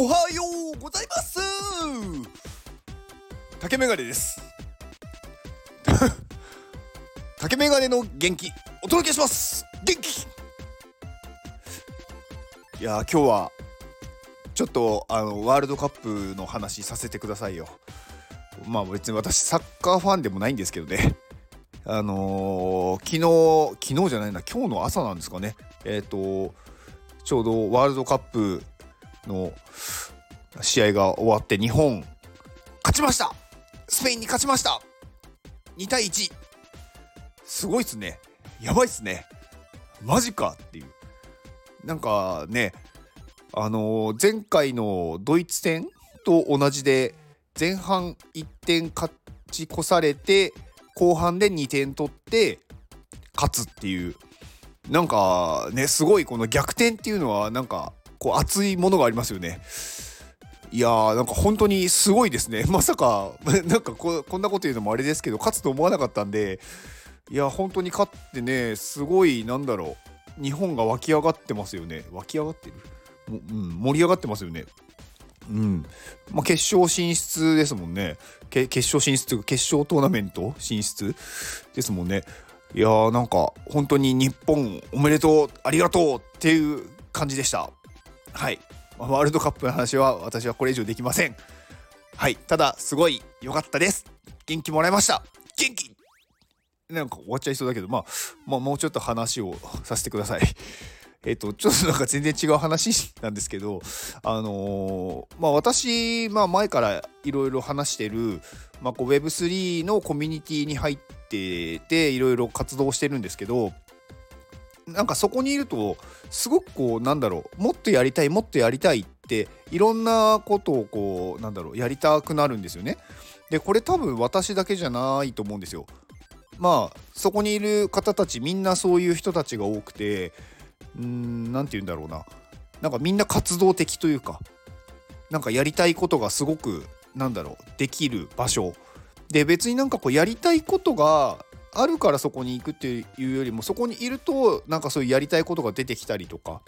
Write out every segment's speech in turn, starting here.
おはようございます。竹メガネです。竹メガネの元気お届けします。元気。いや今日はちょっとあのワールドカップの話させてくださいよ。まあ別に私サッカーファンでもないんですけどね。あのー、昨日昨日じゃないな今日の朝なんですかね。えっ、ー、とちょうどワールドカップの試合が終わって日本勝ちました。スペインに勝ちました。2対1すごいっすね。やばいっすね。マジかっていう。なんかねあのー、前回のドイツ戦と同じで前半1点勝ち越されて後半で2点取って勝つっていう。なんかねすごいこの逆転っていうのはなんかこう熱いものがありますよね。いやーなんか本当にすごいですね。まさか なんかこんなこと言うのもあれですけど勝つと思わなかったんでいや本当に勝ってねすごいなんだろう。日本が湧き上がってますよね。湧き上がってる、うん、盛り上がってますよね。うん。まあ、決勝進出ですもんね。決勝進出というか決勝トーナメント進出ですもんね。いやーなんか本当に日本おめでとうありがとうっていう感じでした。はい。ワールドカップの話は私はこれ以上できません。はい。ただすごい良かったです。元気もらいました。元気！なんか終わっちゃいそうだけど、まあ、まあもうちょっと話をさせてください。えっと、ちょっとなんか全然違う話なんですけど、あのー、まあ私、まあ前からいろいろ話してる、まあこう Web3 のコミュニティに入ってて、いろいろ活動してるんですけど、なんかそこにいるとすごくこうなんだろうもっとやりたいもっとやりたいっていろんなことをこうなんだろうやりたくなるんですよね。でこれ多分私だけじゃないと思うんですよ。まあそこにいる方たちみんなそういう人たちが多くてうん何て言うんだろうななんかみんな活動的というかなんかやりたいことがすごくなんだろうできる場所で別になんかこうやりたいことがあるからそこに行くっていうよりもそこにいるとなんかそういうやりたいことが出てきたりとか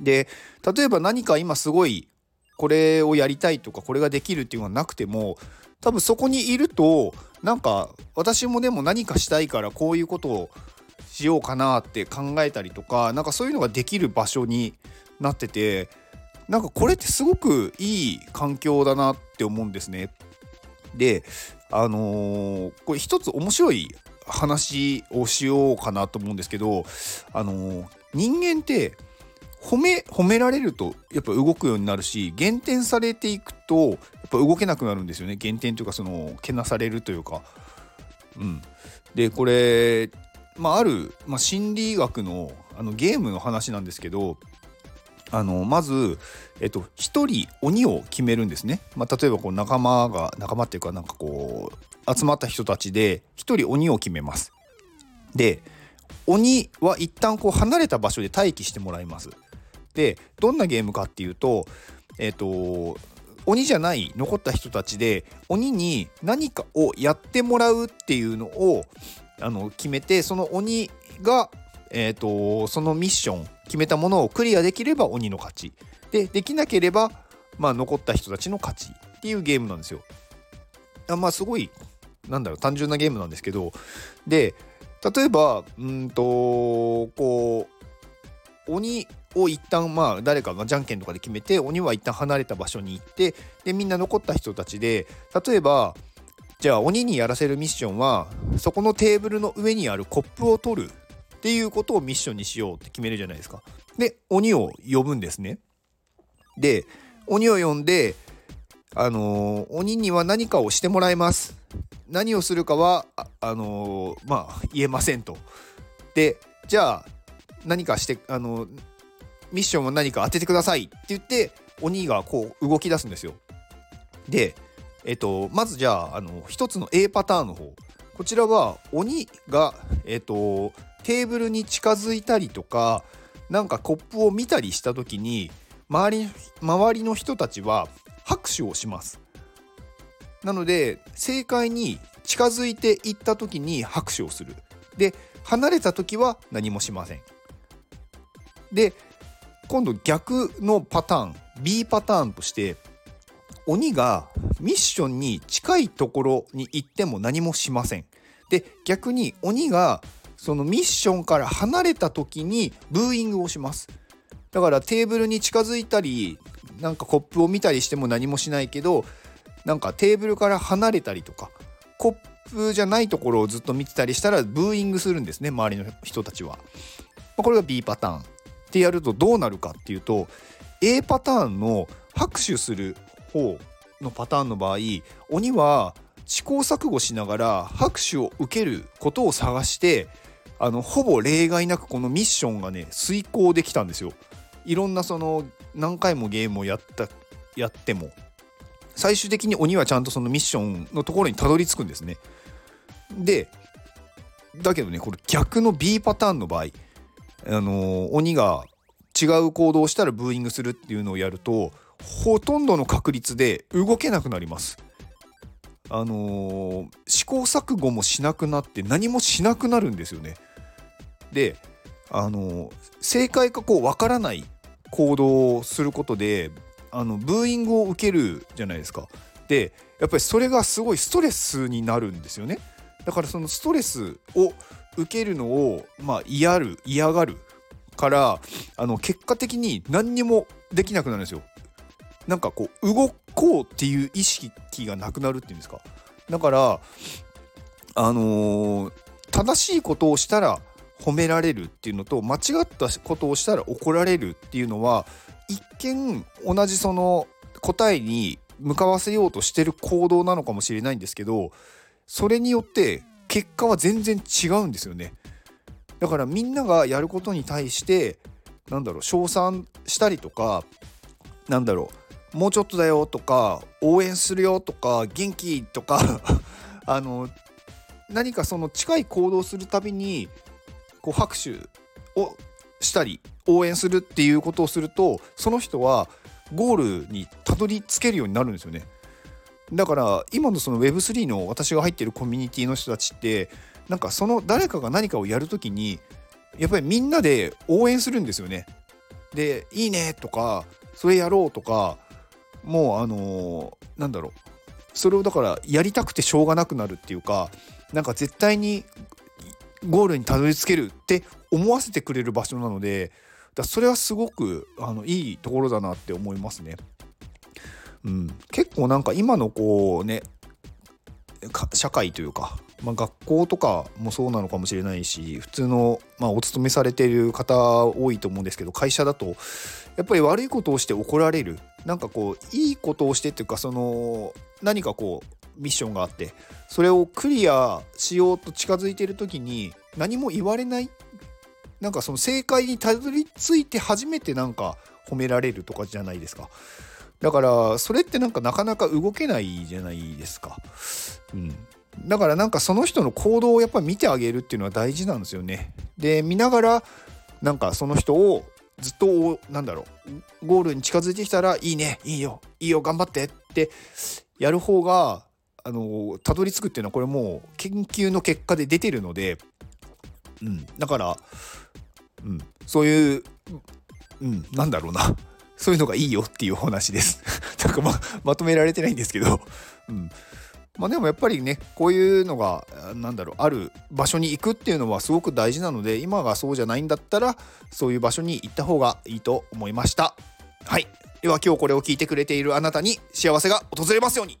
で例えば何か今すごいこれをやりたいとかこれができるっていうのがなくても多分そこにいるとなんか私もでも何かしたいからこういうことをしようかなって考えたりとかなんかそういうのができる場所になっててなんかこれってすごくいい環境だなって思うんですね。であのー、これ一つ面白い話をしようかなと思うんですけどあの人間って褒め褒められるとやっぱ動くようになるし減点されていくとやっぱ動けなくなるんですよね減点というかそのけなされるというか。うん、でこれ、まあ、ある、まあ、心理学のあのゲームの話なんですけどあのまず、えっと、1人鬼を決めるんですね。まあ、例えばこう仲間が仲間っていうかなんかこう集まった人たちで1人鬼を決めます。で鬼は一旦こう離れた場所で待機してもらいます。でどんなゲームかっていうとえっと鬼じゃない残った人たちで鬼に何かをやってもらうっていうのをあの決めてその鬼が、えーとそのミッション決めたものをクリアできれば鬼の勝ちでできなければ、まあ、残った人たちの勝ちっていうゲームなんですよ。あまあすごいなんだろう単純なゲームなんですけどで例えばうんとこう鬼を一旦まあ誰かがじゃんけんとかで決めて鬼は一旦離れた場所に行ってでみんな残った人たちで例えばじゃあ鬼にやらせるミッションはそこのテーブルの上にあるコップを取るっていうことをミッションにしようって決めるじゃないですか。で鬼を呼ぶんですね。で鬼を呼んであのー、鬼には何かをしてもらいます。何をするかはあ、あのー、まあ言えませんと。でじゃあ何かしてあのー、ミッションは何か当ててくださいって言って鬼がこう動き出すんですよ。でえっとまずじゃああの一つの A パターンの方こちらは鬼がえっとテーブルに近づいたりとかなんかコップを見たりした時に周り周りの人たちは拍手をします。なので正解に近づいていった時に拍手をする。で離れた時は何もしません。で今度逆のパターン B パターンとして鬼がミッションに近いところに行っても何もしません。で逆に鬼がそのミッションから離れた時にブーイングをします。だからテーブルに近づいたりなんかコップを見たりしても何もしないけどなんかテーブルから離れたりとかコップじゃないところをずっと見てたりしたらブーイングするんですね周りの人たちは。これが B パターン。ってやるとどうなるかっていうと A パターンの拍手する方のパターンの場合鬼は試行錯誤しながら拍手を受けることを探してあのほぼ例外なくこのミッションがね遂行できたんですよ。いろんなその何回もゲームをやったやっても最終的に鬼はちゃんとそのミッションのところにたどり着くんですね。でだけどねこれ逆の B パターンの場合あのー、鬼が違う行動をしたらブーイングするっていうのをやるとほとんどの確率で動けなくなります。あのー、試行錯誤もしなくなって何もしなくなるんですよね。であの、正解かこう分からない行動をすることであのブーイングを受けるじゃないですか。でやっぱりそれがすごいストレスになるんですよね。だからそのストレスを受けるのをまあ嫌る嫌がるからあの結果的に何にもできなくなるんですよ。なんかこう動こうっていう意識がなくなるっていうんですか。だからあのー、正しいことをしたら褒められるっていうのと間違ったことをしたら怒られるっていうのは一見同じその答えに向かわせようとしてる行動なのかもしれないんですけどそれによって結果は全然違うんですよね。だからみんながやることに対してなんだろう称賛したりとかなんだろうもうちょっとだよとか応援するよとか元気とか あの何かその近い行動するたびにこう拍手をしたり応援するっていうことをするとその人はゴールにたどり着けるようになるんですよね。だから今のその Web3 の私が入ってるコミュニティの人たちってなんかその誰かが何かをやるときにやっぱりみんなで応援するんですよね。で「いいね」とか「それやろう」とかもうあのー、なんだろうそれをだからやりたくてしょうがなくなるっていうかなんか絶対にゴールにたどり着けるって思わせてくれる場所なのでだそれはすごくあのいいところだなって思いますね。うん、結構なんか今のこうね社会というか、まあ、学校とかもそうなのかもしれないし普通の、まあ、お勤めされてる方多いと思うんですけど会社だとやっぱり悪いことをして怒られるなんかこういいことをしてっていうかその何かこうミッションがあってそれをクリアしようと近づいてる時に何も言われないなんかその正解にたどり着いて初めてなんか褒められるとかじゃないですか。だからそれってなんかなかなか動けないじゃないですか。うん。だからなんかその人の行動をやっぱり見てあげるっていうのは大事なんですよね。で見ながらなんかその人をずっとなんだろうゴールに近づいてきたら「いいねいいよいいよ頑張って」ってやる方があのたどり着くっていうのはこれもう研究の結果で出てるので、うん、だから、うん、そういう、うん、なんだろうな そういうのがいいよっていうお話です。なんかままとめられてないんですけど、うん。まあでもやっぱりね、こういうのが、なんだろう、ある場所に行くっていうのはすごく大事なので、今がそうじゃないんだったら、そういう場所に行った方がいいと思いました。はい。では今日これを聞いてくれているあなたに幸せが訪れますように。